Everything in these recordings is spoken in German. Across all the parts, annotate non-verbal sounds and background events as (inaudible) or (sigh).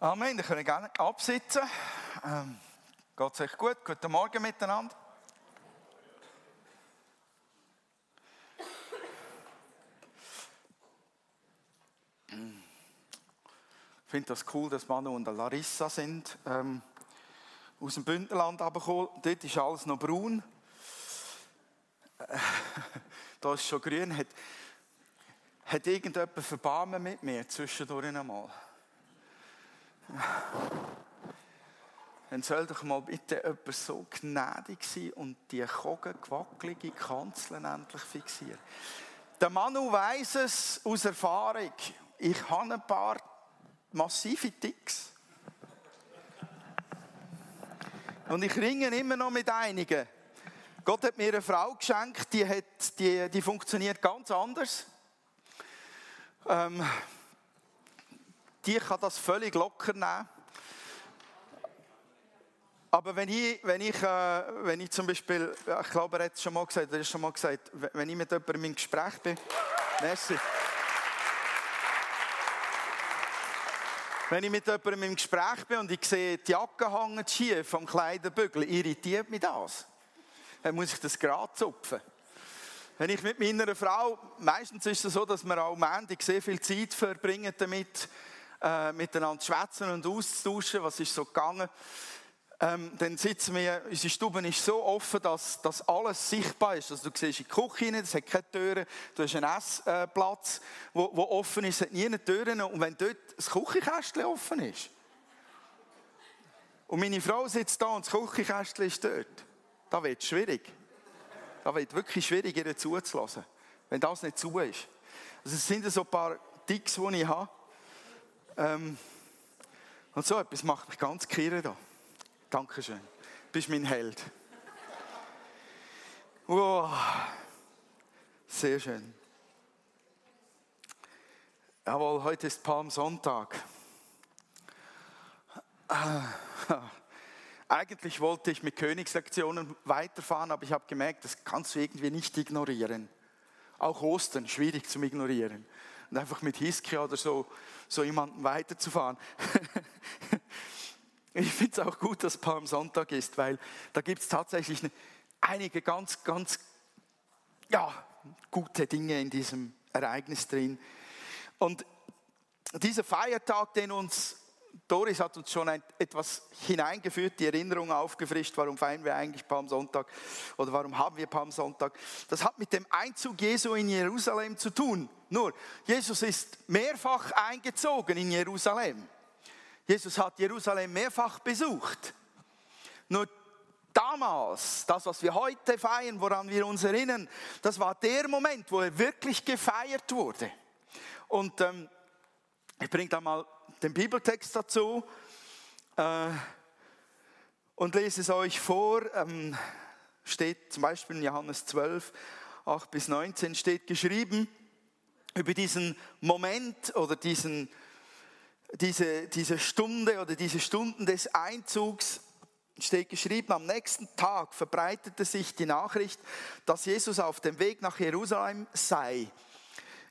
Amen. Ich können gerne absitzen. Ähm, geht es euch gut? Guten Morgen miteinander. Ich finde das cool, dass Manu und Larissa sind. Ähm, aus dem Bündnerland abgekommen. Dort ist alles noch braun. Äh, (laughs) da ist schon grün. Hat, hat irgendjemand Verbarmen mit mir zwischendurch einmal? Dann soll doch mal bitte jemand so gnädig sein und die kogengewackelige Kanzel endlich fixieren. Der Manu weiss es aus Erfahrung. Ich habe ein paar massive Ticks. Und ich ringe immer noch mit einigen. Gott hat mir eine Frau geschenkt, die, hat, die, die funktioniert ganz anders. Ähm, die kann das völlig locker nehmen. Aber wenn ich, wenn ich, äh, wenn ich zum Beispiel, ich glaube, er hat es schon mal gesagt, er hat schon mal gesagt, wenn ich mit jemandem im Gespräch bin, merci. Wenn ich mit jemandem im Gespräch bin und ich sehe, die Jacke hängt schief vom Kleiderbügel, irritiert mich das. Dann muss ich das gerade zupfen. Wenn ich mit meiner Frau, meistens ist es so, dass wir auch am sehr viel Zeit verbringen damit, äh, miteinander zu schwätzen und auszutauschen, was ist so gegangen. Ähm, dann sitzen wir, unsere Stube ist so offen, dass, dass alles sichtbar ist. Also du siehst in die Küche rein, es hat keine Türen, du hast einen Essplatz, wo, wo offen ist, es hat nie eine Türen. Und wenn dort das Küchenkästchen offen ist, und meine Frau sitzt da und das Küchenkästchen ist dort, da wird es schwierig. Da wird wirklich schwierig, ihr zuzulassen, wenn das nicht zu ist. Also es sind so ein paar Ticks, die ich habe. Ähm, und so etwas macht mich ganz kirre da. Dankeschön. Du bist mein Held. Wow. Sehr schön. Jawohl, heute ist Palmsonntag. (laughs) Eigentlich wollte ich mit Königslektionen weiterfahren, aber ich habe gemerkt, das kannst du irgendwie nicht ignorieren. Auch Ostern, schwierig zum Ignorieren und einfach mit Hiskia oder so, so jemanden weiterzufahren. (laughs) ich finde es auch gut, dass Palmsonntag ist, weil da gibt es tatsächlich eine, einige ganz, ganz ja, gute Dinge in diesem Ereignis drin. Und dieser Feiertag, den uns Doris hat uns schon ein, etwas hineingeführt, die Erinnerung aufgefrischt, warum feiern wir eigentlich Palmsonntag oder warum haben wir Palmsonntag. Das hat mit dem Einzug Jesu in Jerusalem zu tun. Nur, Jesus ist mehrfach eingezogen in Jerusalem. Jesus hat Jerusalem mehrfach besucht. Nur damals, das, was wir heute feiern, woran wir uns erinnern, das war der Moment, wo er wirklich gefeiert wurde. Und ähm, ich bringe da mal den Bibeltext dazu äh, und lese es euch vor. Ähm, steht zum Beispiel in Johannes 12, 8 bis 19 steht geschrieben über diesen Moment oder diesen, diese, diese Stunde oder diese Stunden des Einzugs steht geschrieben, am nächsten Tag verbreitete sich die Nachricht, dass Jesus auf dem Weg nach Jerusalem sei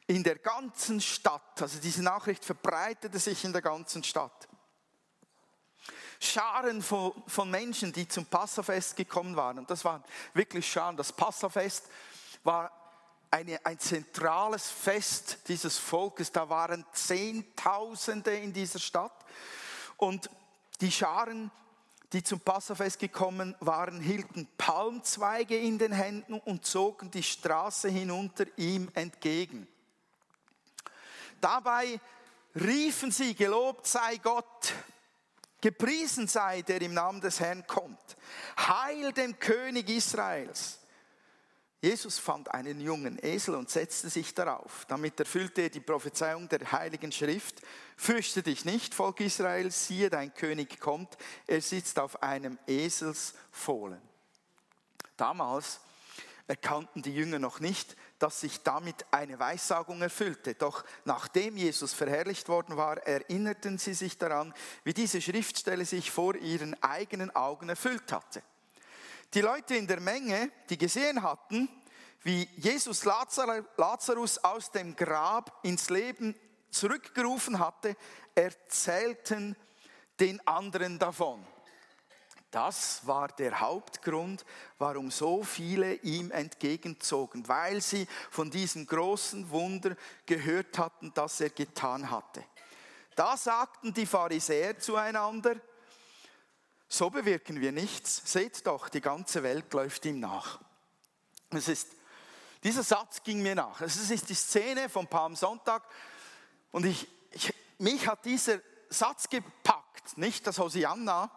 in der ganzen Stadt. Also diese Nachricht verbreitete sich in der ganzen Stadt. Scharen von, Menschen, die zum Passafest gekommen waren. Und das waren wirklich Scharen. Das Passafest war eine, ein zentrales Fest dieses Volkes. Da waren Zehntausende in dieser Stadt. Und die Scharen, die zum Passafest gekommen waren, hielten Palmzweige in den Händen und zogen die Straße hinunter ihm entgegen. Dabei riefen sie, gelobt sei Gott, gepriesen sei der im Namen des Herrn kommt. Heil dem König Israels. Jesus fand einen jungen Esel und setzte sich darauf. Damit erfüllte er die Prophezeiung der Heiligen Schrift. Fürchte dich nicht, Volk Israel, siehe, dein König kommt. Er sitzt auf einem Eselsfohlen. Damals erkannten die Jünger noch nicht, dass sich damit eine Weissagung erfüllte. Doch nachdem Jesus verherrlicht worden war, erinnerten sie sich daran, wie diese Schriftstelle sich vor ihren eigenen Augen erfüllt hatte. Die Leute in der Menge, die gesehen hatten, wie Jesus Lazarus aus dem Grab ins Leben zurückgerufen hatte, erzählten den anderen davon. Das war der Hauptgrund, warum so viele ihm entgegenzogen, weil sie von diesem großen Wunder gehört hatten, das er getan hatte. Da sagten die Pharisäer zueinander, so bewirken wir nichts. Seht doch, die ganze Welt läuft ihm nach. Es ist, dieser Satz ging mir nach. Es ist die Szene vom Palmsonntag und ich, ich, mich hat dieser Satz gepackt, nicht das Hosianna,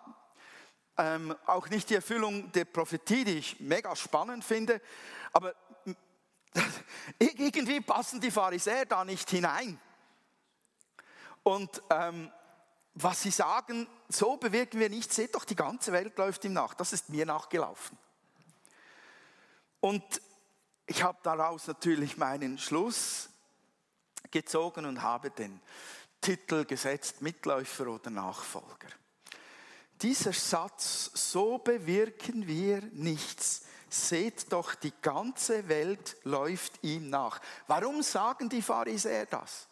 ähm, auch nicht die Erfüllung der Prophetie, die ich mega spannend finde, aber (laughs) irgendwie passen die Pharisäer da nicht hinein. Und ähm, was sie sagen, so bewirken wir nicht, seht doch, die ganze Welt läuft ihm nach. Das ist mir nachgelaufen. Und ich habe daraus natürlich meinen Schluss gezogen und habe den Titel gesetzt, Mitläufer oder Nachfolger. Dieser Satz, so bewirken wir nichts. Seht doch, die ganze Welt läuft ihm nach. Warum sagen die Pharisäer das?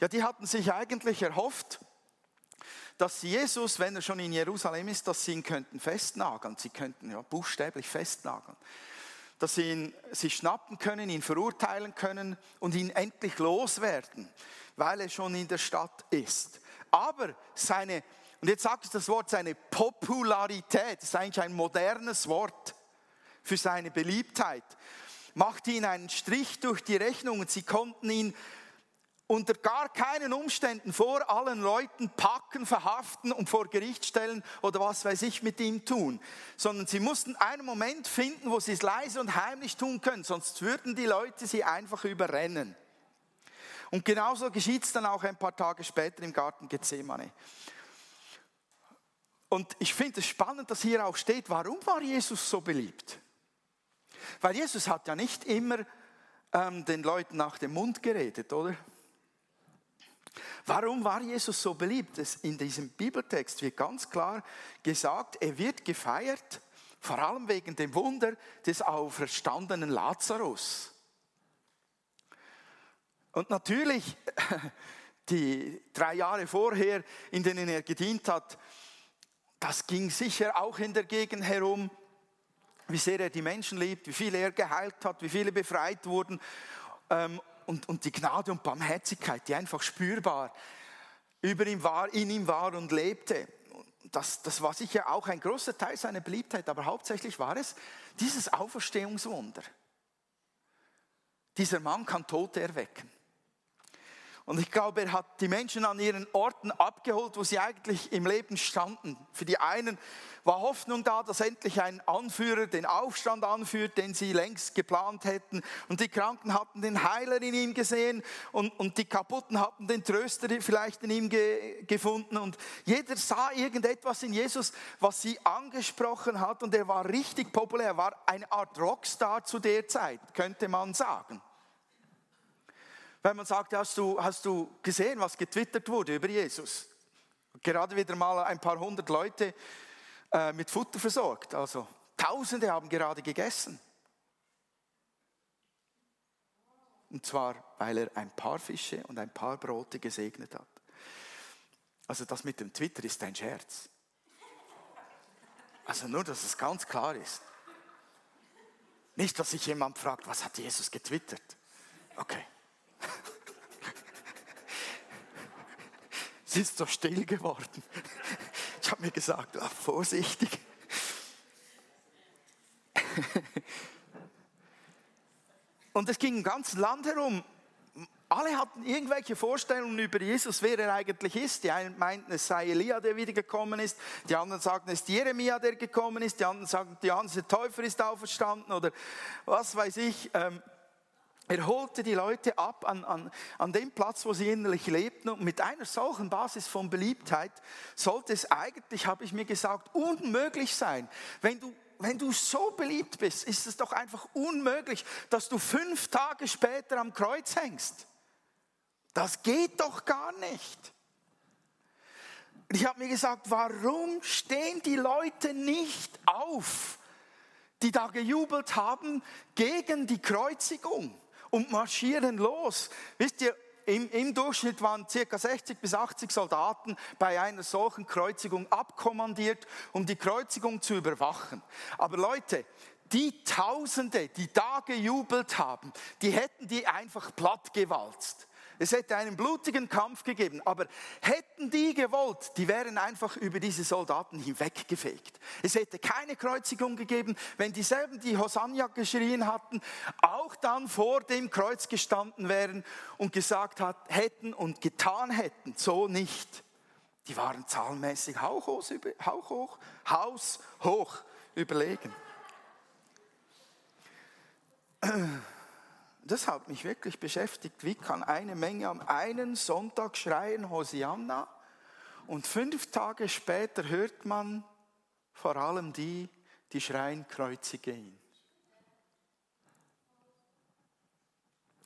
Ja, die hatten sich eigentlich erhofft, dass Jesus, wenn er schon in Jerusalem ist, dass sie ihn könnten festnageln. Sie könnten ja buchstäblich festnageln. Dass sie ihn sich schnappen können, ihn verurteilen können und ihn endlich loswerden, weil er schon in der Stadt ist. Aber seine, und jetzt sage ich das Wort, seine Popularität, das ist eigentlich ein modernes Wort für seine Beliebtheit, machte ihn einen Strich durch die Rechnung und sie konnten ihn unter gar keinen Umständen vor allen Leuten packen, verhaften und vor Gericht stellen oder was weiß ich mit ihm tun, sondern sie mussten einen Moment finden, wo sie es leise und heimlich tun können, sonst würden die Leute sie einfach überrennen. Und genauso geschieht es dann auch ein paar Tage später im Garten Gethsemane. Und ich finde es spannend, dass hier auch steht, warum war Jesus so beliebt? Weil Jesus hat ja nicht immer ähm, den Leuten nach dem Mund geredet, oder? Warum war Jesus so beliebt? In diesem Bibeltext wird ganz klar gesagt, er wird gefeiert, vor allem wegen dem Wunder des auferstandenen Lazarus. Und natürlich, (laughs) die drei Jahre vorher, in denen er gedient hat, das ging sicher auch in der Gegend herum, wie sehr er die Menschen liebt, wie viele er geheilt hat, wie viele befreit wurden. Ähm, und, und die Gnade und Barmherzigkeit, die einfach spürbar über ihm war, in ihm war und lebte. Das, das war sicher auch ein großer Teil seiner Beliebtheit, aber hauptsächlich war es dieses Auferstehungswunder. Dieser Mann kann Tote erwecken. Und ich glaube, er hat die Menschen an ihren Orten abgeholt, wo sie eigentlich im Leben standen. Für die einen war Hoffnung da, dass endlich ein Anführer den Aufstand anführt, den sie längst geplant hätten. Und die Kranken hatten den Heiler in ihm gesehen und, und die Kaputten hatten den Tröster vielleicht in ihm ge, gefunden. Und jeder sah irgendetwas in Jesus, was sie angesprochen hat. Und er war richtig populär, er war eine Art Rockstar zu der Zeit, könnte man sagen. Wenn man sagt, hast du, hast du gesehen, was getwittert wurde über Jesus? Gerade wieder mal ein paar hundert Leute äh, mit Futter versorgt. Also Tausende haben gerade gegessen. Und zwar, weil er ein paar Fische und ein paar Brote gesegnet hat. Also das mit dem Twitter ist ein Scherz. Also nur, dass es ganz klar ist. Nicht, dass sich jemand fragt, was hat Jesus getwittert? Okay. (laughs) Sie ist so still geworden. Ich habe mir gesagt, oh, vorsichtig. (laughs) Und es ging im ganzen Land herum. Alle hatten irgendwelche Vorstellungen über Jesus, wer er eigentlich ist. Die einen meinten, es sei Elia, der wiedergekommen ist. Die anderen sagten, es ist Jeremia, der gekommen ist. Die anderen sagten, Johannes der Täufer ist auferstanden oder was weiß ich. Ähm, er holte die Leute ab an, an, an dem Platz, wo sie innerlich lebten. Und mit einer solchen Basis von Beliebtheit sollte es eigentlich, habe ich mir gesagt, unmöglich sein. Wenn du, wenn du so beliebt bist, ist es doch einfach unmöglich, dass du fünf Tage später am Kreuz hängst. Das geht doch gar nicht. Ich habe mir gesagt, warum stehen die Leute nicht auf, die da gejubelt haben gegen die Kreuzigung? Und marschieren los. Wisst ihr, im, im Durchschnitt waren ca. 60 bis 80 Soldaten bei einer solchen Kreuzigung abkommandiert, um die Kreuzigung zu überwachen. Aber Leute, die Tausende, die da gejubelt haben, die hätten die einfach plattgewalzt. Es hätte einen blutigen Kampf gegeben, aber hätten die gewollt, die wären einfach über diese Soldaten hinweggefegt. Es hätte keine Kreuzigung gegeben, wenn dieselben, die Hosanna geschrien hatten, auch dann vor dem Kreuz gestanden wären und gesagt hat, hätten und getan hätten. So nicht. Die waren zahlenmäßig hauchhoch, hauchhoch, haushoch überlegen. Das hat mich wirklich beschäftigt. Wie kann eine Menge am einen Sonntag schreien Hosianna und fünf Tage später hört man vor allem die, die schreien kreuzige ihn.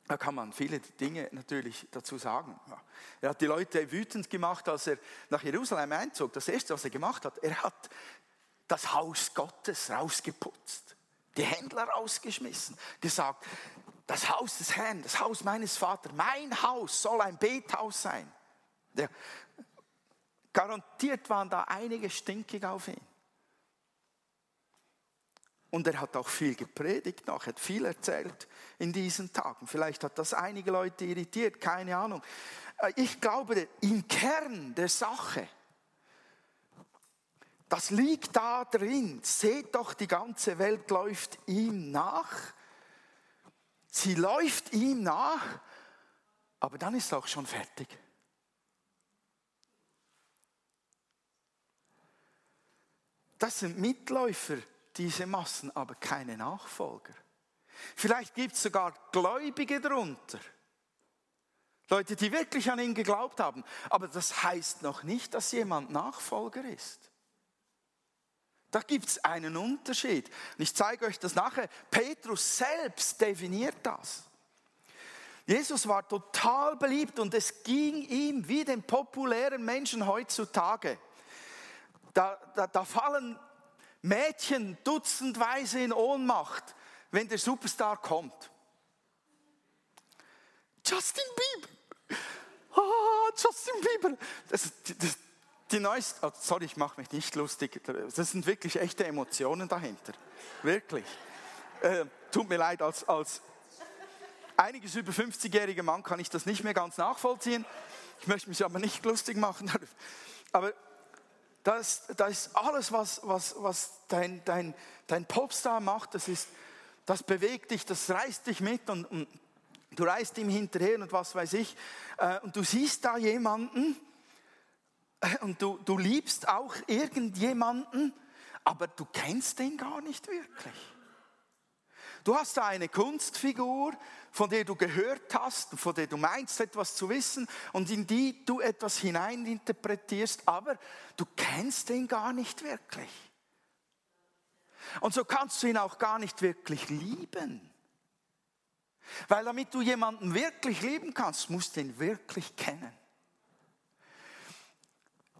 Da kann man viele Dinge natürlich dazu sagen. Er hat die Leute wütend gemacht, als er nach Jerusalem einzog. Das erste, was er gemacht hat, er hat das Haus Gottes rausgeputzt, die Händler rausgeschmissen, gesagt, das Haus des Herrn, das Haus meines Vaters, mein Haus soll ein Bethaus sein. Ja, garantiert waren da einige stinkig auf ihn. Und er hat auch viel gepredigt noch, hat viel erzählt in diesen Tagen. Vielleicht hat das einige Leute irritiert, keine Ahnung. Äh, ich glaube, im Kern der Sache, das liegt da drin. Seht doch, die ganze Welt läuft ihm nach Sie läuft ihm nach, aber dann ist es auch schon fertig. Das sind Mitläufer, diese Massen, aber keine Nachfolger. Vielleicht gibt es sogar Gläubige darunter. Leute, die wirklich an ihn geglaubt haben. Aber das heißt noch nicht, dass jemand Nachfolger ist. Da gibt es einen Unterschied. Und ich zeige euch das nachher. Petrus selbst definiert das. Jesus war total beliebt und es ging ihm wie den populären Menschen heutzutage. Da, da, da fallen Mädchen dutzendweise in Ohnmacht, wenn der Superstar kommt. Justin Bieber. Oh, Justin Bieber. Das, das, die neueste, oh, sorry, ich mache mich nicht lustig. Das sind wirklich echte Emotionen dahinter. Wirklich. Äh, tut mir leid, als, als einiges über 50-jähriger Mann kann ich das nicht mehr ganz nachvollziehen. Ich möchte mich aber nicht lustig machen. Aber das, das ist alles, was, was, was dein, dein, dein Popstar macht, das, ist, das bewegt dich, das reißt dich mit und, und du reist ihm hinterher und was weiß ich. Äh, und du siehst da jemanden, (laughs) und du, du liebst auch irgendjemanden, aber du kennst den gar nicht wirklich. Du hast da eine Kunstfigur, von der du gehört hast, von der du meinst etwas zu wissen und in die du etwas hineininterpretierst, aber du kennst den gar nicht wirklich. Und so kannst du ihn auch gar nicht wirklich lieben. Weil damit du jemanden wirklich lieben kannst, musst du ihn wirklich kennen.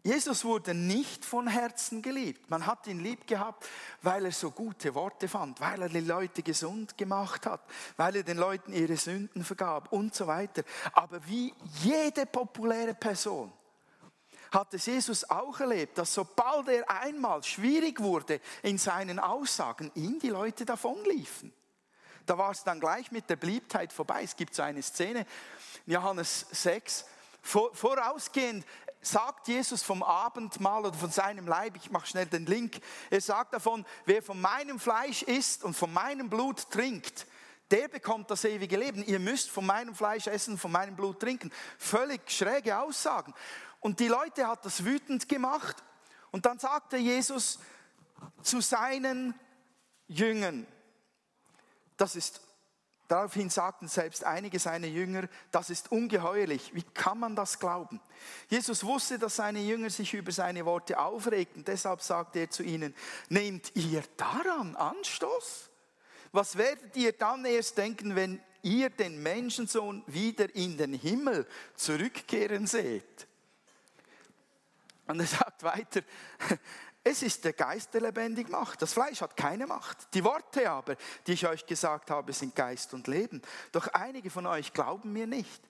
Jesus wurde nicht von Herzen geliebt. Man hat ihn lieb gehabt, weil er so gute Worte fand, weil er die Leute gesund gemacht hat, weil er den Leuten ihre Sünden vergab und so weiter. Aber wie jede populäre Person hat es Jesus auch erlebt, dass sobald er einmal schwierig wurde in seinen Aussagen, ihm die Leute davonliefen. Da war es dann gleich mit der Beliebtheit vorbei. Es gibt so eine Szene, Johannes 6, vorausgehend sagt Jesus vom Abendmahl oder von seinem Leib, ich mache schnell den Link, er sagt davon, wer von meinem Fleisch isst und von meinem Blut trinkt, der bekommt das ewige Leben. Ihr müsst von meinem Fleisch essen, von meinem Blut trinken. Völlig schräge Aussagen. Und die Leute hat das wütend gemacht. Und dann sagte Jesus zu seinen Jüngern, das ist Daraufhin sagten selbst einige seiner Jünger, das ist ungeheuerlich, wie kann man das glauben? Jesus wusste, dass seine Jünger sich über seine Worte aufregten, deshalb sagte er zu ihnen, nehmt ihr daran Anstoß? Was werdet ihr dann erst denken, wenn ihr den Menschensohn wieder in den Himmel zurückkehren seht? Und er sagt weiter, es ist der Geist, der lebendig macht. Das Fleisch hat keine Macht. Die Worte aber, die ich euch gesagt habe, sind Geist und Leben. Doch einige von euch glauben mir nicht.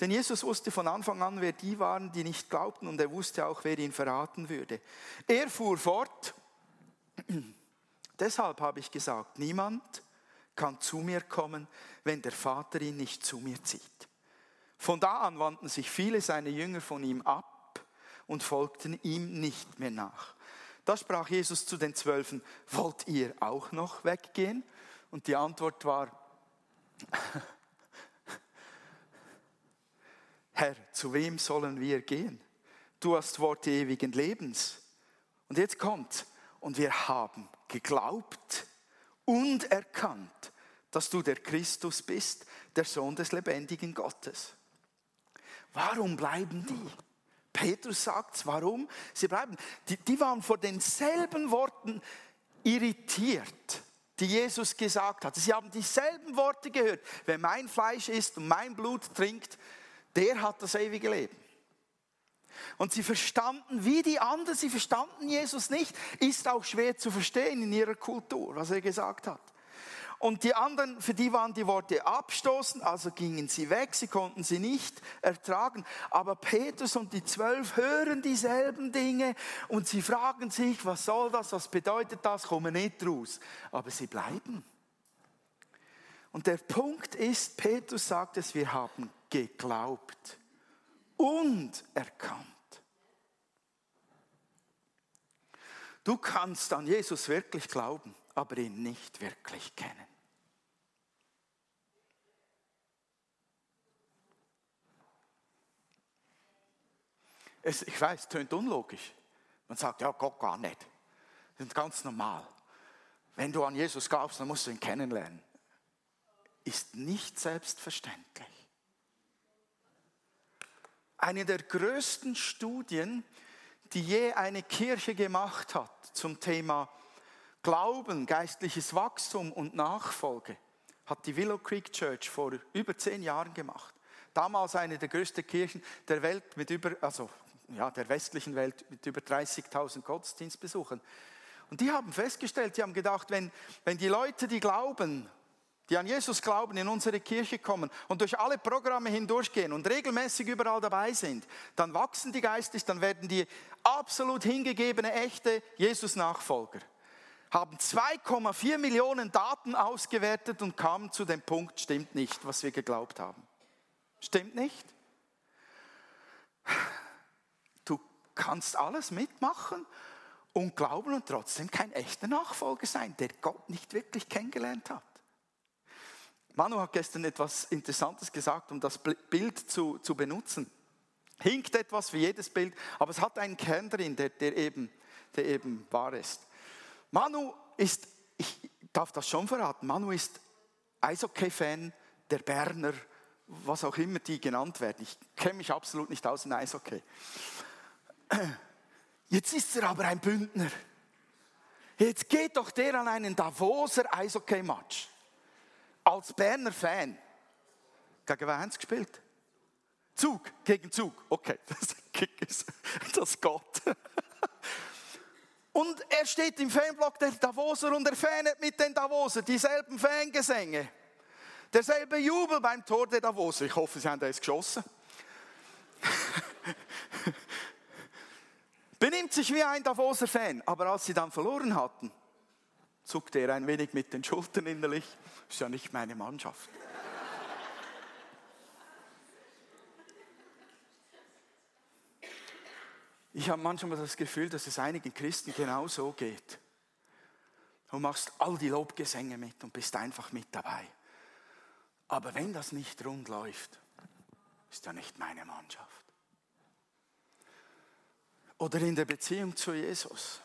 Denn Jesus wusste von Anfang an, wer die waren, die nicht glaubten, und er wusste auch, wer ihn verraten würde. Er fuhr fort, (clears throat) deshalb habe ich gesagt, niemand kann zu mir kommen, wenn der Vater ihn nicht zu mir zieht. Von da an wandten sich viele seiner Jünger von ihm ab und folgten ihm nicht mehr nach. Da sprach Jesus zu den Zwölfen, wollt ihr auch noch weggehen? Und die Antwort war, (laughs) Herr, zu wem sollen wir gehen? Du hast Worte ewigen Lebens. Und jetzt kommt, und wir haben geglaubt und erkannt, dass du der Christus bist, der Sohn des lebendigen Gottes. Warum bleiben die? Petrus sagt warum? Sie bleiben. Die, die waren vor denselben Worten irritiert, die Jesus gesagt hat. Sie haben dieselben Worte gehört. Wer mein Fleisch isst und mein Blut trinkt, der hat das ewige Leben. Und sie verstanden, wie die anderen, sie verstanden Jesus nicht, ist auch schwer zu verstehen in ihrer Kultur, was er gesagt hat. Und die anderen, für die waren die Worte abstoßen, also gingen sie weg, sie konnten sie nicht ertragen. Aber Petrus und die Zwölf hören dieselben Dinge und sie fragen sich, was soll das, was bedeutet das, kommen nicht raus. Aber sie bleiben. Und der Punkt ist, Petrus sagt es, wir haben geglaubt und erkannt. Du kannst an Jesus wirklich glauben, aber ihn nicht wirklich kennen. Es, ich weiß, es tönt unlogisch. Man sagt, ja, Gott gar nicht. Das ist ganz normal. Wenn du an Jesus glaubst, dann musst du ihn kennenlernen. Ist nicht selbstverständlich. Eine der größten Studien, die je eine Kirche gemacht hat zum Thema Glauben, geistliches Wachstum und Nachfolge, hat die Willow Creek Church vor über zehn Jahren gemacht. Damals eine der größten Kirchen der Welt mit über, also ja, der westlichen Welt mit über 30.000 Gottesdienstbesuchern. Und die haben festgestellt, die haben gedacht, wenn, wenn die Leute, die glauben, die an Jesus glauben, in unsere Kirche kommen und durch alle Programme hindurchgehen und regelmäßig überall dabei sind, dann wachsen die geistig, dann werden die absolut hingegebene, echte Jesus-Nachfolger. Haben 2,4 Millionen Daten ausgewertet und kamen zu dem Punkt, stimmt nicht, was wir geglaubt haben. Stimmt nicht? Kannst alles mitmachen und glauben und trotzdem kein echter Nachfolger sein, der Gott nicht wirklich kennengelernt hat. Manu hat gestern etwas Interessantes gesagt, um das Bild zu, zu benutzen. Hinkt etwas wie jedes Bild, aber es hat einen Kern drin, der, der, eben, der eben wahr ist. Manu ist, ich darf das schon verraten, Manu ist Eishockey-Fan der Berner, was auch immer die genannt werden. Ich kenne mich absolut nicht aus in Eishockey. Jetzt ist er aber ein Bündner. Jetzt geht doch der an einen Davoser Eishockey-Match. Als Berner Fan. Gegen wen haben sie gespielt? Zug, gegen Zug. Okay, (laughs) das, ist das Gott. Und er steht im Fanblock der Davoser und er fanet mit den Davoser dieselben Fangesänge. Derselbe Jubel beim Tor der Davoser. Ich hoffe, sie haben das geschossen. Sich wie ein Davoser Fan, aber als sie dann verloren hatten, zuckte er ein wenig mit den Schultern innerlich. Ist ja nicht meine Mannschaft. Ich habe manchmal das Gefühl, dass es einigen Christen genau so geht. Du machst all die Lobgesänge mit und bist einfach mit dabei. Aber wenn das nicht rund läuft, ist ja nicht meine Mannschaft oder in der Beziehung zu Jesus.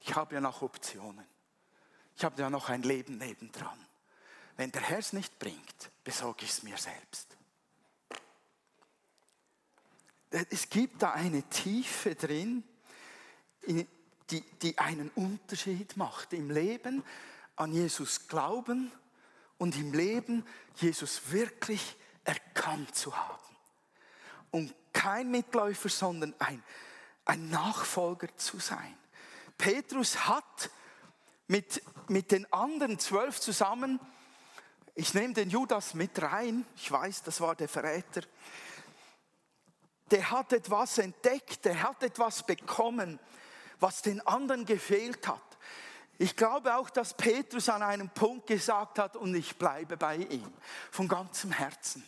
Ich habe ja noch Optionen. Ich habe ja noch ein Leben nebendran. Wenn der Herr es nicht bringt, besorge ich es mir selbst. Es gibt da eine Tiefe drin, die, die einen Unterschied macht im Leben an Jesus glauben und im Leben Jesus wirklich erkannt zu haben und kein Mitläufer, sondern ein, ein Nachfolger zu sein. Petrus hat mit, mit den anderen zwölf zusammen Ich nehme den Judas mit rein. Ich weiß, das war der Verräter. Der hat etwas entdeckt, der hat etwas bekommen, was den anderen gefehlt hat. Ich glaube auch, dass Petrus an einem Punkt gesagt hat, und ich bleibe bei ihm, von ganzem Herzen.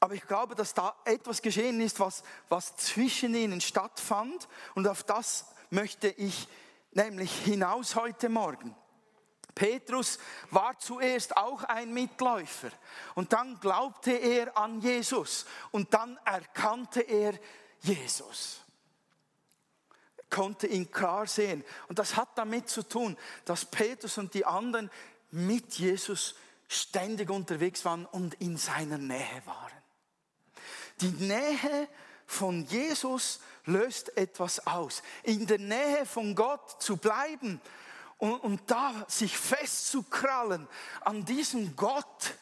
Aber ich glaube, dass da etwas geschehen ist, was, was zwischen ihnen stattfand. Und auf das möchte ich nämlich hinaus heute Morgen. Petrus war zuerst auch ein Mitläufer und dann glaubte er an Jesus und dann erkannte er Jesus. Er konnte ihn klar sehen. Und das hat damit zu tun, dass Petrus und die anderen mit Jesus ständig unterwegs waren und in seiner Nähe waren. Die Nähe von Jesus löst etwas aus. In der Nähe von Gott zu bleiben und, und da sich festzukrallen an diesem Gott,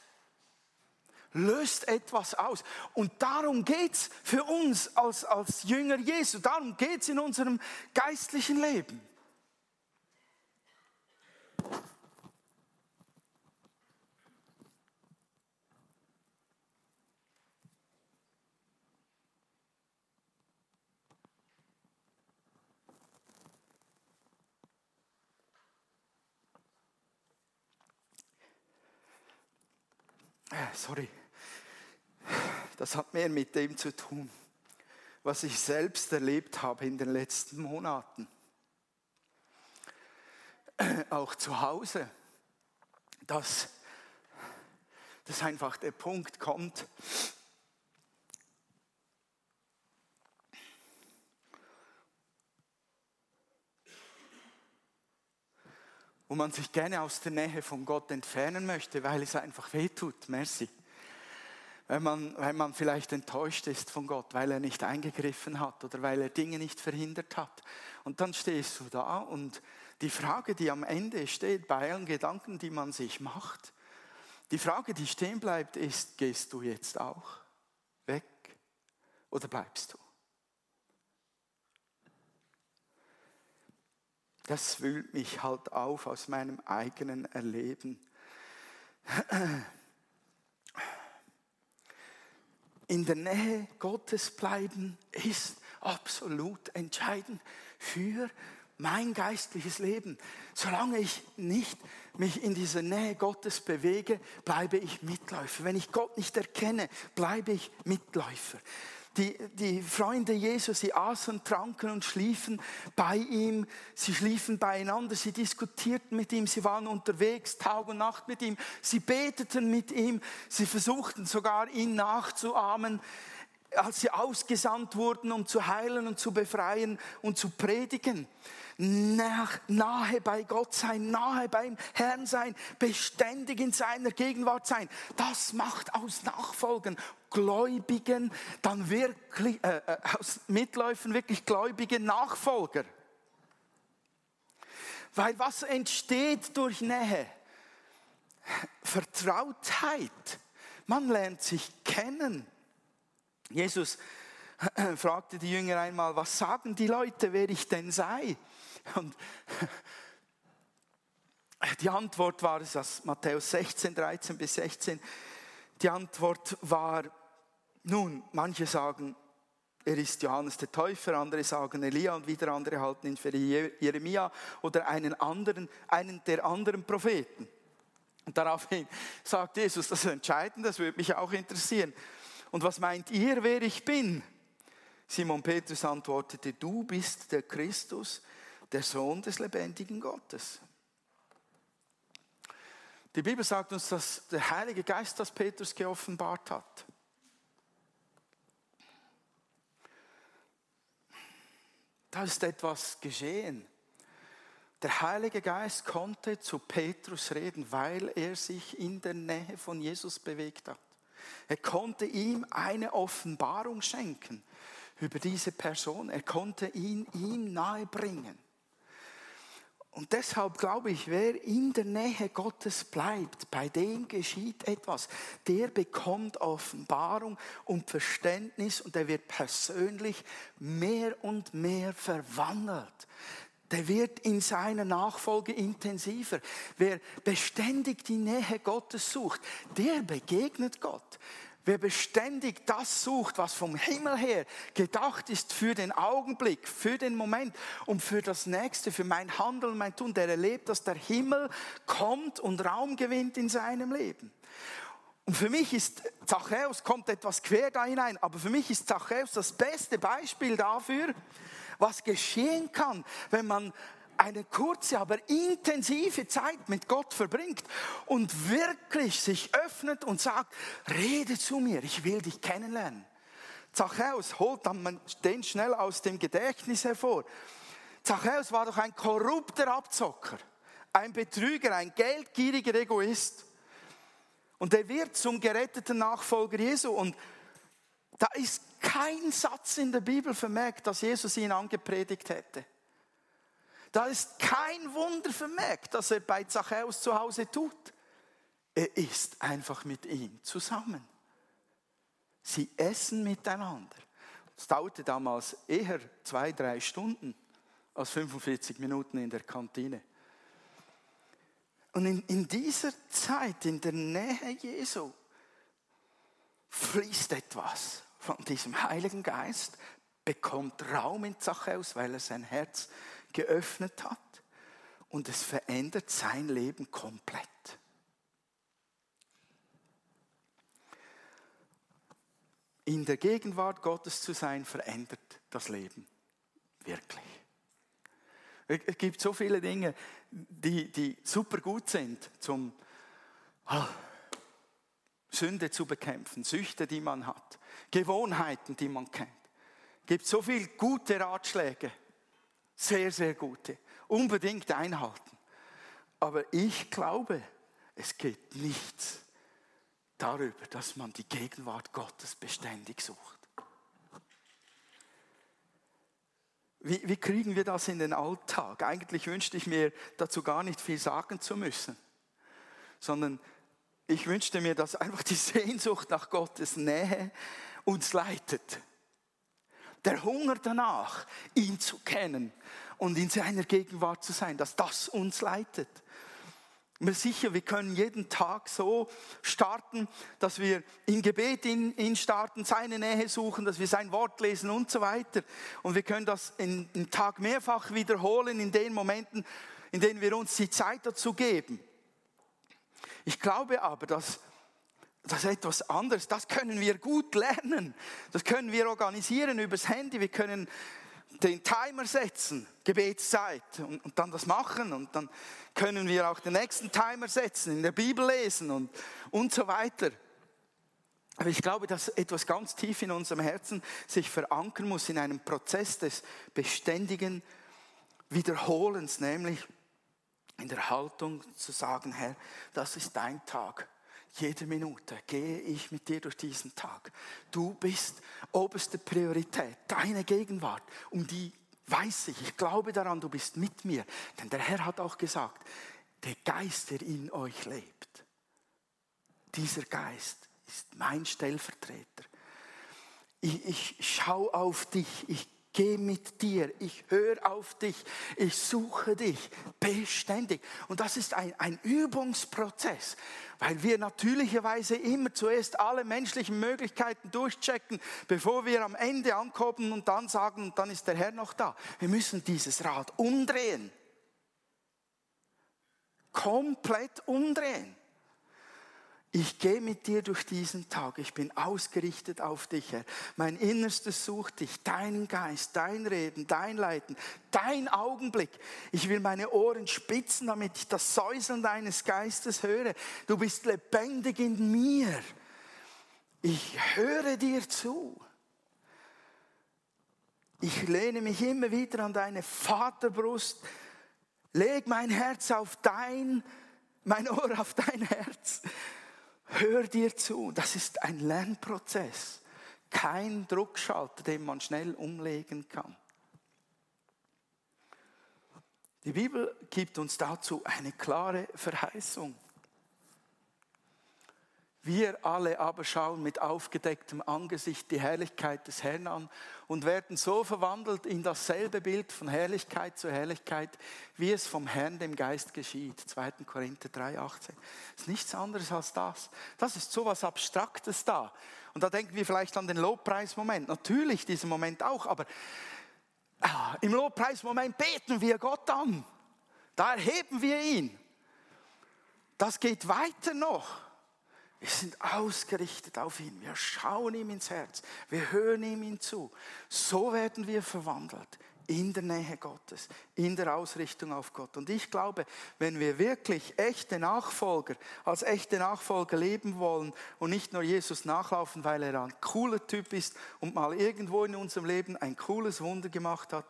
löst etwas aus. Und darum geht es für uns als, als Jünger Jesu, darum geht es in unserem geistlichen Leben. Sorry, das hat mehr mit dem zu tun, was ich selbst erlebt habe in den letzten Monaten. Auch zu Hause, dass, dass einfach der Punkt kommt, wo man sich gerne aus der Nähe von Gott entfernen möchte, weil es einfach wehtut. Merci. Wenn man, weil man vielleicht enttäuscht ist von Gott, weil er nicht eingegriffen hat oder weil er Dinge nicht verhindert hat. Und dann stehst du da und die Frage, die am Ende steht bei allen Gedanken, die man sich macht, die Frage, die stehen bleibt, ist, gehst du jetzt auch weg oder bleibst du? Das wühlt mich halt auf aus meinem eigenen Erleben. In der Nähe Gottes bleiben ist absolut entscheidend für mein geistliches Leben. Solange ich nicht mich in dieser Nähe Gottes bewege, bleibe ich Mitläufer. Wenn ich Gott nicht erkenne, bleibe ich Mitläufer. Die, die Freunde Jesus, sie aßen, tranken und schliefen bei ihm. Sie schliefen beieinander, sie diskutierten mit ihm, sie waren unterwegs Tag und Nacht mit ihm. Sie beteten mit ihm, sie versuchten sogar ihn nachzuahmen als sie ausgesandt wurden, um zu heilen und zu befreien und zu predigen nach, nahe bei Gott sein, nahe beim Herrn sein, beständig in seiner Gegenwart sein. Das macht aus Nachfolgen Gläubigen dann wirklich, äh, äh aus Mitläufen wirklich gläubige Nachfolger. Weil was entsteht durch Nähe? Vertrautheit. Man lernt sich kennen. Jesus fragte die Jünger einmal, was sagen die Leute, wer ich denn sei? Und die Antwort war es aus Matthäus 16, 13 bis 16. Die Antwort war, nun, manche sagen, er ist Johannes der Täufer, andere sagen Elia und wieder andere halten ihn für Jeremia oder einen anderen, einen der anderen Propheten. Und daraufhin sagt Jesus, das ist entscheidend, das würde mich auch interessieren. Und was meint ihr, wer ich bin? Simon Petrus antwortete, du bist der Christus, der Sohn des lebendigen Gottes. Die Bibel sagt uns, dass der Heilige Geist das Petrus geoffenbart hat. Da ist etwas geschehen. Der Heilige Geist konnte zu Petrus reden, weil er sich in der Nähe von Jesus bewegt hat. Er konnte ihm eine Offenbarung schenken über diese Person. Er konnte ihn ihm nahebringen. Und deshalb glaube ich, wer in der Nähe Gottes bleibt, bei dem geschieht etwas. Der bekommt Offenbarung und Verständnis und er wird persönlich mehr und mehr verwandelt. der wird in seiner Nachfolge intensiver. Wer beständig die Nähe Gottes sucht, der begegnet Gott. Wer beständig das sucht, was vom Himmel her gedacht ist für den Augenblick, für den Moment und für das Nächste, für mein Handeln, mein Tun, der erlebt, dass der Himmel kommt und Raum gewinnt in seinem Leben. Und für mich ist Zachäus, kommt etwas quer da hinein, aber für mich ist Zachäus das beste Beispiel dafür, was geschehen kann, wenn man eine kurze, aber intensive Zeit mit Gott verbringt und wirklich sich öffnet und sagt, rede zu mir, ich will dich kennenlernen. Zachäus holt dann den schnell aus dem Gedächtnis hervor. Zachäus war doch ein korrupter Abzocker, ein Betrüger, ein geldgieriger Egoist. Und er wird zum geretteten Nachfolger Jesu. Und da ist kein Satz in der Bibel vermerkt, dass Jesus ihn angepredigt hätte. Da ist kein Wunder vermerkt, dass er bei Zachäus zu Hause tut. Er ist einfach mit ihm zusammen. Sie essen miteinander. Es dauerte damals eher zwei, drei Stunden als 45 Minuten in der Kantine. Und in, in dieser Zeit, in der Nähe Jesu, fließt etwas von diesem Heiligen Geist, bekommt Raum in Zachäus, weil er sein Herz geöffnet hat und es verändert sein Leben komplett. In der Gegenwart Gottes zu sein, verändert das Leben wirklich. Es gibt so viele Dinge, die, die super gut sind, zum oh, Sünde zu bekämpfen, Süchte, die man hat, Gewohnheiten, die man kennt. Es gibt so viele gute Ratschläge, sehr, sehr gute. Unbedingt einhalten. Aber ich glaube, es geht nichts darüber, dass man die Gegenwart Gottes beständig sucht. Wie, wie, kriegen wir das in den Alltag? Eigentlich wünschte ich mir dazu gar nicht viel sagen zu müssen, sondern ich wünschte mir, dass einfach die Sehnsucht nach Gottes Nähe uns leitet der Hunger danach, ihn zu kennen und in seiner Gegenwart zu sein, dass das uns leitet. Mir sicher, wir können jeden Tag so starten, dass wir in Gebet ihn, ihn starten, seine Nähe suchen, dass wir sein Wort lesen und so weiter. Und wir können das in, im Tag mehrfach wiederholen in den Momenten, in denen wir uns die Zeit dazu geben. Ich glaube aber, dass das ist etwas anderes. Das können wir gut lernen. Das können wir organisieren übers Handy. Wir können den Timer setzen, Gebetszeit, und, und, dann das machen. Und dann können wir auch den nächsten Timer setzen, in der Bibel lesen und, und so weiter. Aber ich glaube, dass etwas ganz tief in unserem Herzen sich verankern muss in einem Prozess des beständigen Wiederholens, nämlich in der Haltung zu sagen, Herr, das ist dein Tag jede Minute gehe ich mit dir durch diesen Tag. Du bist oberste Priorität, deine Gegenwart, um die weiß ich, ich glaube daran, du bist mit mir. Denn der Herr hat auch gesagt, der Geist, der in euch lebt, dieser Geist ist mein Stellvertreter. Ich, ich schaue auf dich, ich gehe mit dir, ich höre auf dich, ich suche dich beständig. Und das ist ein, ein Übungsprozess, weil wir natürlicherweise immer zuerst alle menschlichen Möglichkeiten durchchecken, bevor wir am Ende ankommen und dann sagen, dann ist der Herr noch da. Wir müssen dieses Rad umdrehen. Komplett umdrehen. Ich gehe mit dir durch diesen Tag. Ich bin ausgerichtet auf dich, Herr. Mein Innerstes sucht dich, deinen Geist, dein Reden, dein Leiten, dein Augenblick. Ich will meine Ohren spitzen, damit ich das Säuseln deines Geistes höre. Du bist lebendig in mir. Ich höre dir zu. Ich lehne mich immer wieder an deine Vaterbrust. Leg mein Herz auf dein, mein Ohr auf dein Herz. Hör dir zu, das ist ein Lernprozess, kein Druckschalter, den man schnell umlegen kann. Die Bibel gibt uns dazu eine klare Verheißung. Wir alle aber schauen mit aufgedecktem Angesicht die Herrlichkeit des Herrn an und werden so verwandelt in dasselbe Bild von Herrlichkeit zu Herrlichkeit, wie es vom Herrn dem Geist geschieht. 2. Korinther 3,18. Das ist nichts anderes als das. Das ist so was Abstraktes da. Und da denken wir vielleicht an den Lobpreismoment. Natürlich diesen Moment auch, aber ah, im Lobpreismoment beten wir Gott an. Da erheben wir ihn. Das geht weiter noch. Wir sind ausgerichtet auf ihn. Wir schauen ihm ins Herz. Wir hören ihm zu. So werden wir verwandelt in der Nähe Gottes, in der Ausrichtung auf Gott. Und ich glaube, wenn wir wirklich echte Nachfolger, als echte Nachfolger leben wollen und nicht nur Jesus nachlaufen, weil er ein cooler Typ ist und mal irgendwo in unserem Leben ein cooles Wunder gemacht hat,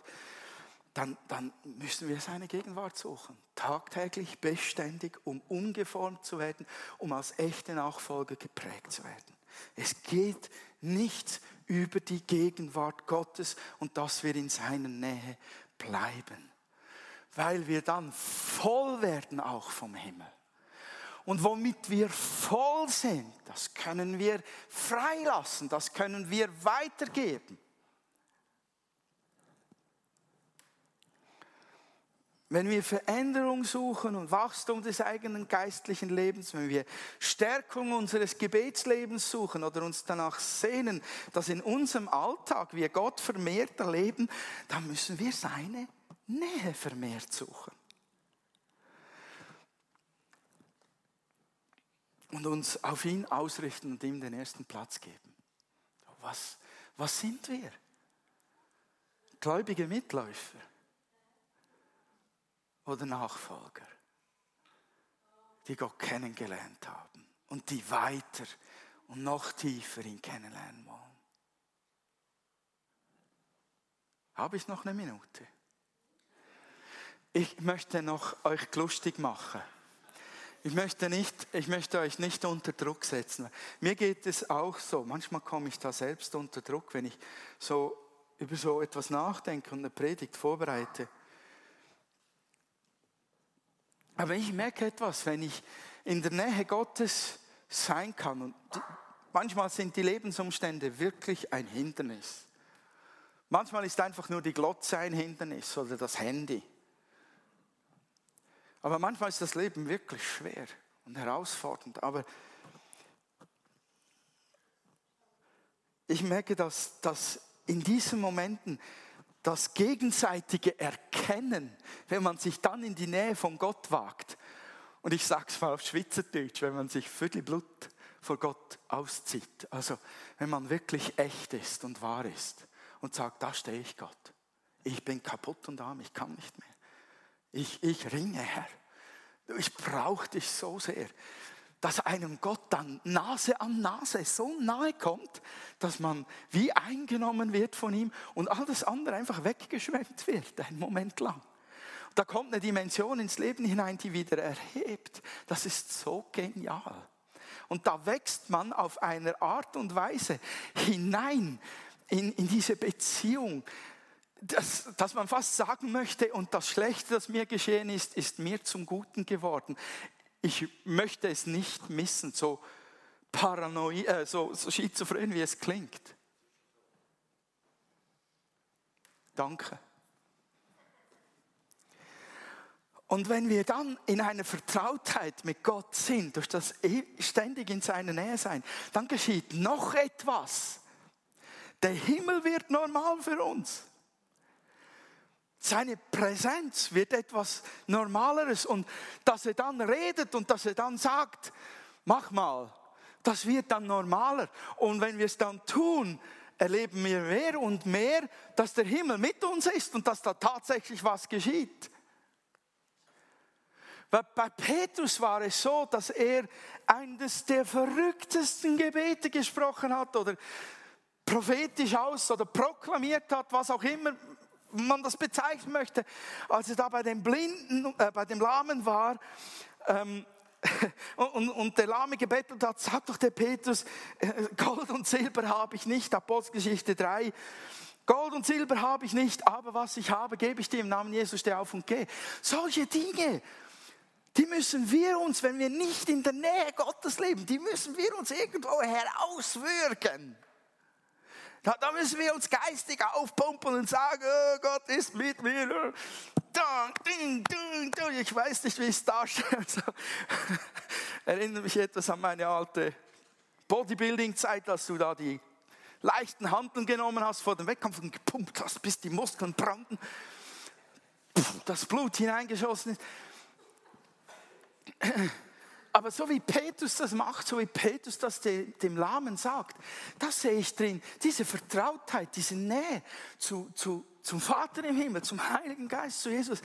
dann, dann müssen wir seine Gegenwart suchen. Tagtäglich, beständig, um umgeformt zu werden, um als echte Nachfolger geprägt zu werden. Es geht nichts über die Gegenwart Gottes und dass wir in seiner Nähe bleiben. Weil wir dann voll werden auch vom Himmel. Und womit wir voll sind, das können wir freilassen, das können wir weitergeben. Wenn wir Veränderung suchen und Wachstum des eigenen geistlichen Lebens, wenn wir Stärkung unseres Gebetslebens suchen oder uns danach sehnen, dass in unserem Alltag wir Gott vermehrt erleben, dann müssen wir seine Nähe vermehrt suchen. Und uns auf ihn ausrichten und ihm den ersten Platz geben. Was, was sind wir? Gläubige Mitläufer oder Nachfolger, die Gott kennengelernt haben und die weiter und noch tiefer ihn kennenlernen wollen. Habe ich noch eine Minute? Ich möchte noch euch lustig machen. Ich möchte, nicht, ich möchte euch nicht unter Druck setzen. Mir geht es auch so. Manchmal komme ich da selbst unter Druck, wenn ich so über so etwas nachdenke und eine Predigt vorbereite. Aber ich merke etwas, wenn ich in der Nähe Gottes sein kann. Und manchmal sind die Lebensumstände wirklich ein Hindernis. Manchmal ist einfach nur die Glotze ein Hindernis oder das Handy. Aber manchmal ist das Leben wirklich schwer und herausfordernd. Aber ich merke, dass, dass in diesen Momenten das gegenseitige Erkennen, wenn man sich dann in die Nähe von Gott wagt. Und ich sage es mal auf Schweizerdeutsch, wenn man sich für die Blut vor Gott auszieht. Also wenn man wirklich echt ist und wahr ist und sagt, da stehe ich Gott. Ich bin kaputt und arm, ich kann nicht mehr. Ich, ich ringe, Herr. Ich brauche dich so sehr dass einem Gott dann Nase an Nase so nahe kommt, dass man wie eingenommen wird von ihm und alles andere einfach weggeschwemmt wird, einen Moment lang. Da kommt eine Dimension ins Leben hinein, die wieder erhebt. Das ist so genial. Und da wächst man auf einer Art und Weise hinein in, in diese Beziehung, dass, dass man fast sagen möchte, und das Schlechte, das mir geschehen ist, ist mir zum Guten geworden ich möchte es nicht missen, so paranoid, äh, so, so schizophren, wie es klingt. Danke. Und wenn wir dann in einer Vertrautheit mit Gott sind, durch das e, ständig in seiner Nähe sein, dann geschieht noch etwas. Der Himmel wird normal für uns. Seine Präsenz wird etwas Normaleres und dass er dann redet und dass er dann sagt, mach mal, das wird dann normaler. Und wenn wir es dann tun, erleben wir mehr und mehr, dass der Himmel mit uns ist und dass da tatsächlich was geschieht. Weil bei Petrus war es so, dass er eines der verrücktesten Gebete gesprochen hat oder prophetisch aus oder proklamiert hat, was auch immer man das bezeichnen möchte, als er da bei dem Blinden, äh, bei dem Lahmen war, ähm, (laughs) und, und, der Lahme gebettelt hat, sagt doch der Petrus, äh, Gold und Silber habe ich nicht, Apostelgeschichte 3, Gold und Silber habe ich nicht, aber was ich habe, gebe ich dir im Namen Jesus, steh auf und geh. Solche Dinge, die müssen wir uns, wenn wir nicht in der Nähe Gottes leben, die müssen wir uns irgendwo herauswürgen. Da, da müssen wir uns geistig aufpumpen und sagen, oh, Gott ist mit mir. Ich weiß nicht, wie es da steht. So. Erinnere mich etwas an meine alte Bodybuilding-Zeit, als du da die leichten Handeln genommen hast vor dem Wettkampf und gepumpt hast, bis die Muskeln brannten, das Blut hineingeschossen ist. Aber so wie Petrus das macht, so wie Petrus das dem Lahmen sagt, das sehe ich drin. Diese Vertrautheit, diese Nähe zu, zu, zum Vater im Himmel, zum Heiligen Geist, zu Jesus,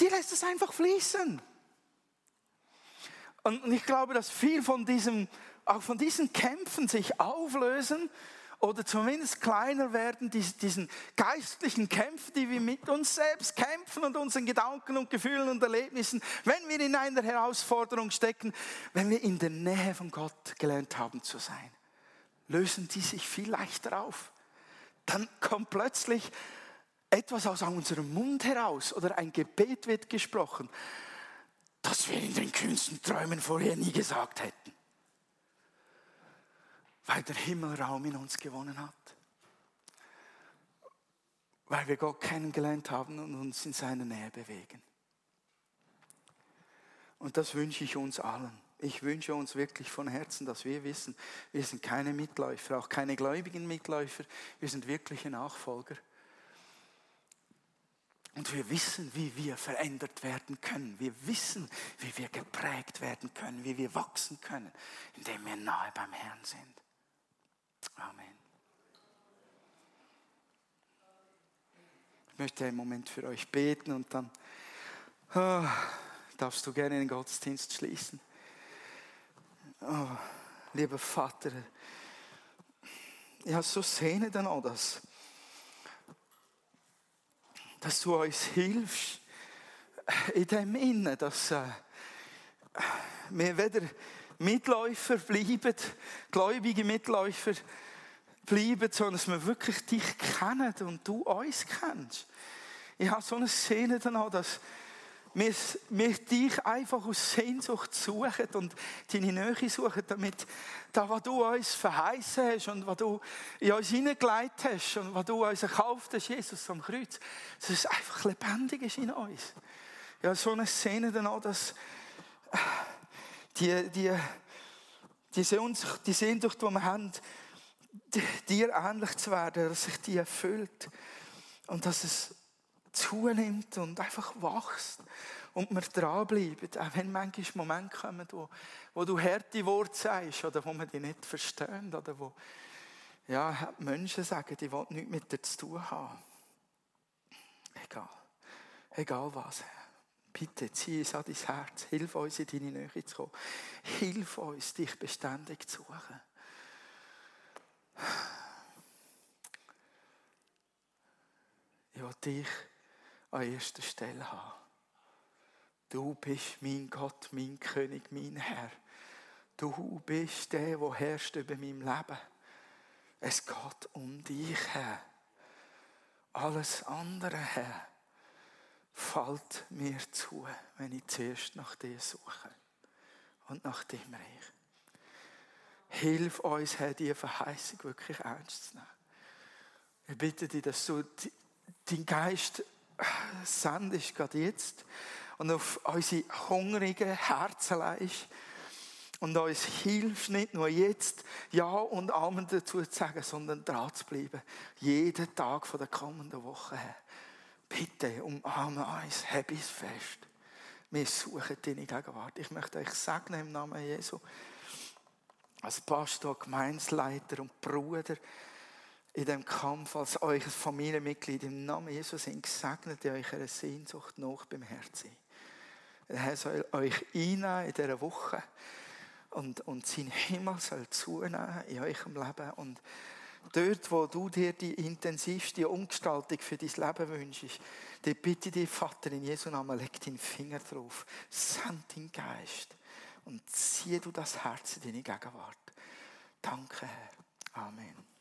die lässt es einfach fließen. Und ich glaube, dass viel von diesem, auch von diesen Kämpfen sich auflösen, oder zumindest kleiner werden, diesen geistlichen Kämpfen, die wir mit uns selbst kämpfen und unseren Gedanken und Gefühlen und Erlebnissen, wenn wir in einer Herausforderung stecken, wenn wir in der Nähe von Gott gelernt haben zu sein, lösen die sich viel leichter auf. Dann kommt plötzlich etwas aus unserem Mund heraus oder ein Gebet wird gesprochen, das wir in den kühnsten Träumen vorher nie gesagt hätten weil der Himmel Raum in uns gewonnen hat. Weil wir Gott kennengelernt haben und uns in seiner Nähe bewegen. Und das wünsche ich uns allen. Ich wünsche uns wirklich von Herzen, dass wir wissen, wir sind keine Mitläufer, auch keine gläubigen Mitläufer, wir sind wirkliche Nachfolger. Und wir wissen, wie wir verändert werden können. Wir wissen, wie wir geprägt werden können, wie wir wachsen können, indem wir nahe beim Herrn sind. Amen. Ich möchte einen Moment für euch beten und dann oh, darfst du gerne den Gottesdienst schließen. Oh, lieber Vater, ich habe so Sehne danach, dass, dass du uns hilfst in dem Innen, dass äh, wir weder Mitläufer bleiben, gläubige Mitläufer bleiben, sondern dass wir wirklich dich kennen und du uns kennst. Ich habe so eine Szene danach, dass wir, wir dich einfach aus Sehnsucht suchen und deine Nähe suchen, damit da, was du uns verheißen hast und was du in uns hineingelegt hast und was du uns erkauft hast, Jesus am Kreuz, dass es einfach lebendig ist in uns. Habe so eine Szene danach, dass die, die, die, Sehnsucht, die Sehnsucht, die wir haben, dir ähnlich zu werden, dass sich die erfüllt und dass es zunimmt und einfach wächst und wir dranbleiben, auch wenn manchmal Momente kommen, wo, wo du harte Worte sagst oder wo man die nicht verstehen oder wo ja, Menschen sagen, die wollen nichts mit dir zu tun haben. Egal. Egal was. Bitte zieh es an dein Herz. Hilf uns, in deine Nähe zu kommen. Hilf uns, dich beständig zu suchen. Ich will dich an erster Stelle haben. Du bist mein Gott, mein König, mein Herr. Du bist der, der herrscht über mein Leben. Es geht um dich, Herr. Alles andere, Herr fällt mir zu, wenn ich zuerst nach dir suche und nach dem Reich. Hilf uns, Herr, diese Verheißung wirklich ernst zu nehmen. Ich bitte dich, dass du deinen Geist sendest, gerade jetzt, und auf unsere hungrigen Herzen leist und uns hilft, nicht nur jetzt Ja und Amen dazu zu sagen, sondern dran zu bleiben. Jeden Tag von der kommenden Woche her. Bitte umarme uns, hab es fest. Wir suchen deine Gegenwart. Ich möchte euch segnen im Namen Jesu. Als Pastor, Gemeinsleiter und Bruder in dem Kampf, als euch Familienmitglied im Namen Jesu sind gesegnet in eurer Sehnsucht noch beim Herzen. Herr soll euch einnehmen in dieser Woche und, und sein Himmel soll zunehmen in eurem Leben. Und Dort, wo du dir die intensivste Umgestaltung für dein Leben wünschst, dort bitte dich, Vater, in Jesu Namen, leg deinen Finger drauf, send deinen Geist und zieh du das Herz in deine Gegenwart. Danke, Herr. Amen.